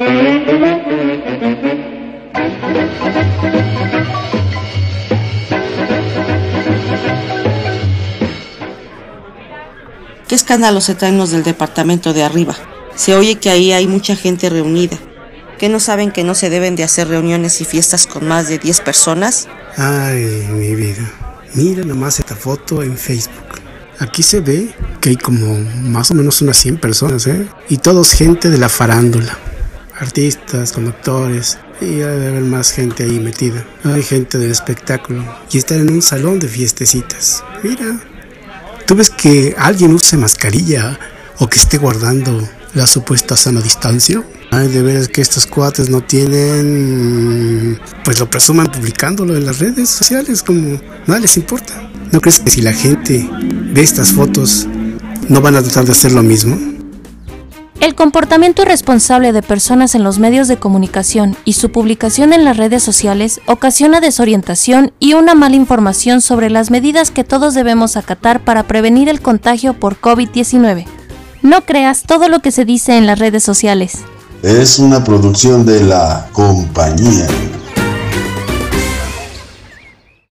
¿Qué escándalos se traen los del departamento de arriba? Se oye que ahí hay mucha gente reunida. ¿Que no saben que no se deben de hacer reuniones y fiestas con más de 10 personas? Ay, mi vida. Mira nomás esta foto en Facebook. Aquí se ve que hay como más o menos unas 100 personas, ¿eh? Y todos gente de la farándula. Artistas, conductores. Y debe haber más gente ahí metida. Hay gente del espectáculo. Y están en un salón de fiestecitas. Mira. ¿Tú ves que alguien use mascarilla o que esté guardando la supuesta sana distancia? Ay, de veras que estos cuates no tienen, pues lo presuman publicándolo en las redes sociales como nada les importa. ¿No crees que si la gente ve estas fotos no van a tratar de hacer lo mismo? El comportamiento irresponsable de personas en los medios de comunicación y su publicación en las redes sociales ocasiona desorientación y una mala información sobre las medidas que todos debemos acatar para prevenir el contagio por COVID-19. No creas todo lo que se dice en las redes sociales. Es una producción de la compañía.